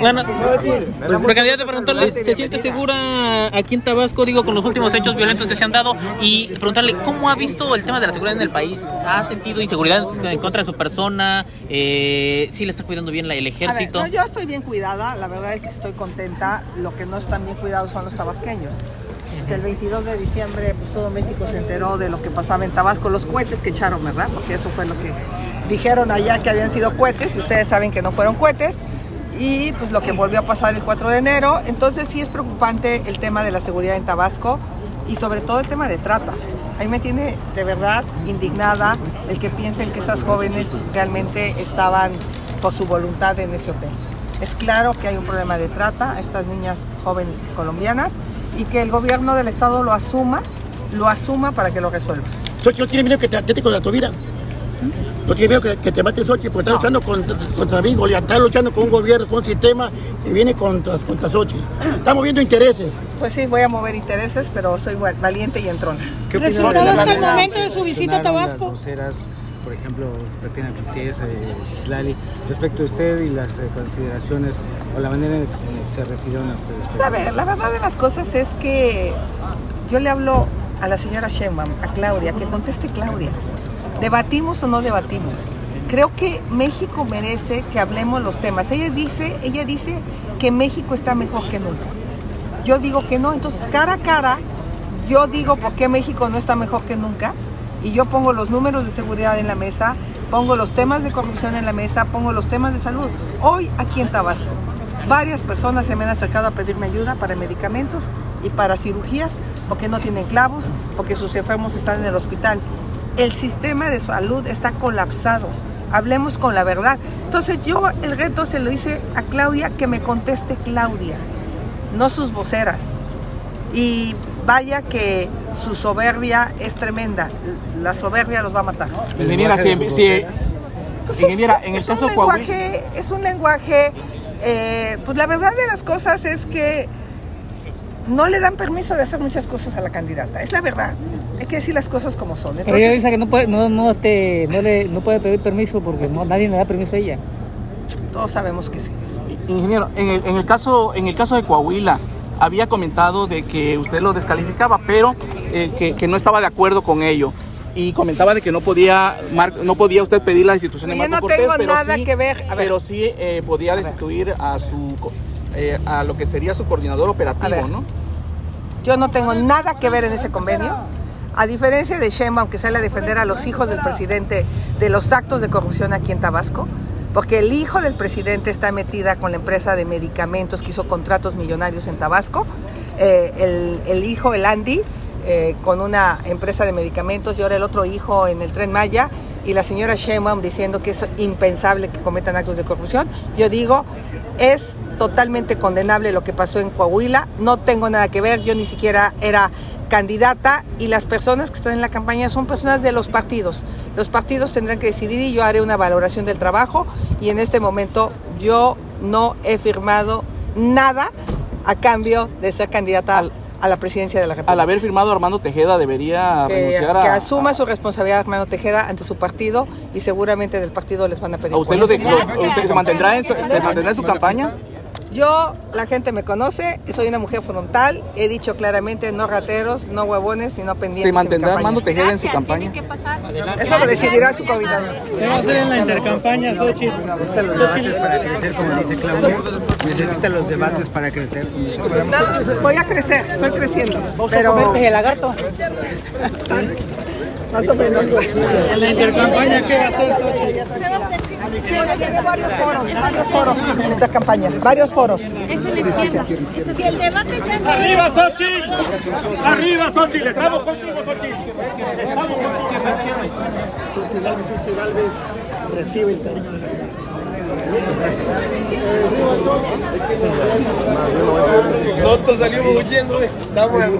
Bueno, pues, precandidato, preguntarle, ¿se siente segura aquí en Tabasco, digo, con los últimos hechos violentos que se han dado? Y preguntarle, ¿cómo ha visto el tema de la seguridad en el país? ¿Ha sentido inseguridad en contra de su persona? Eh, ¿Sí le está cuidando bien la- el A ver, ejército? no, yo estoy bien cuidada, la verdad es que estoy contenta. Lo que no están bien cuidados son los tabasqueños. Pues el 22 de diciembre, pues todo México se enteró de lo que pasaba en Tabasco, los cohetes que echaron, ¿verdad? Porque eso fue lo que dijeron allá que habían sido cohetes, y ustedes saben que no fueron cohetes. Y pues lo que volvió a pasar el 4 de enero. Entonces sí es preocupante el tema de la seguridad en Tabasco y sobre todo el tema de trata. A mí me tiene de verdad indignada el que piensen que estas jóvenes realmente estaban por su voluntad en ese hotel. Es claro que hay un problema de trata a estas niñas jóvenes colombianas y que el gobierno del estado lo asuma, lo asuma para que lo resuelva. Xochitl no tiene miedo que te atente contra tu vida. No tiene miedo que, que te mate Xochitl porque está luchando contra, contra mí, Goliat. Está luchando con un gobierno, con un sistema que viene contra, contra Xochitl. Estamos viendo intereses. Pues sí, voy a mover intereses, pero soy val- valiente y entrona. ¿Qué Resultado de la hasta el momento de su visita a Tabasco. Por ejemplo, Tatiana Cloutier, eh, Citlali, respecto a usted y las eh, consideraciones o la manera en que se- refirieron a ustedes. A ver, la verdad de las cosas es que yo le hablo a la señora Sheinbaum, a Claudia, que conteste Claudia. ¿Debatimos o no debatimos? Creo que México merece que hablemos los temas. Ella dice, ella dice que México está mejor que nunca. Yo digo que no, entonces cara a cara, yo digo por qué México no está mejor que nunca y yo pongo los números de seguridad en la mesa, pongo los temas de corrupción en la mesa, pongo los temas de salud. Hoy aquí en Tabasco, varias personas se me han acercado a pedirme ayuda para medicamentos y para cirugías porque no tienen clavos, porque sus enfermos están en el hospital. El sistema de salud está colapsado. Hablemos con la verdad. Entonces yo el reto se lo hice a Claudia, que me conteste Claudia, no sus voceras. Y vaya que su soberbia es tremenda. La soberbia los va a matar. Ingeniera, si, si-. Pues Ingeniera, es, en el es caso un Coahuila- lenguaje, es un lenguaje, eh, pues la verdad de las cosas es que no le dan permiso de hacer muchas cosas a la candidata, es la verdad. Hay que decir las cosas como son. Pero ella Entonces, dice que no puede, no, no, este, no, le, no puede pedir permiso porque no, nadie le da permiso a ella. todos sabemos que sí. ingeniero, en el, en el caso, en el caso de Coahuila, había comentado de que usted lo descalificaba, pero eh, que, que no estaba de acuerdo con ello. Y comentaba de que no podía, Mar- no podía usted pedir la institución de Yo Marco no Cortés, tengo pero nada sí- que ver. A ver. Pero sí eh, podía destituir a su eh, a lo que sería su coordinador operativo, ver. ¿no? Yo no tengo nada que ver en ese convenio. A diferencia de Sheinbaum, que sale a defender a los hijos del presidente de los actos de corrupción aquí en Tabasco, porque el hijo del presidente está metida con la empresa de medicamentos que hizo contratos millonarios en Tabasco. Eh, el, el hijo, el Andy, eh, con una empresa de medicamentos y ahora el otro hijo en el tren Maya y la señora Sheinbaum diciendo que es impensable que cometan actos de corrupción. Yo digo, es totalmente condenable lo que pasó en Coahuila. No tengo nada que ver, yo ni siquiera era candidata y las personas que están en la campaña son personas de los partidos. Los partidos tendrán que decidir y yo haré una valoración del trabajo y en este momento yo no he firmado nada a cambio de ser candidata Al- a la presidencia de la República Al haber firmado Armando Tejeda, debería que, renunciar a. que asuma su responsabilidad Armando Tejeda ante su partido y seguramente del partido les van a pedir ¿A usted, lo de- cuentas. lo- usted se mantendrá en su, se mantendrá en su campaña? Yo, la gente me conoce, soy una mujer frontal, he dicho claramente no rateros, no huevones, sino pendientes. ¿Se mantendrá. Armando Tejeda en su campaña? Eso lo decidirá su coordinador. ¿Qué va a hacer en la intercampaña, Xochitl? Necesita los debates para crecer, como dice Claudia. Necesita los debates para crecer. No, voy a crecer, estoy creciendo, pero el lagarto? más o menos. En la intercampaña, ¿qué va a hacer Xochitl? Tiene varios foros, varios foros en campaña, varios foros. Si el debate ya ¡Arriba, Xochitl! ¡Arriba, Xochitl! ¡Estamos contigo, Xochitl! ¡Estamos contigo! Recibe el cariño. Nosotros salimos huyendo, estamos en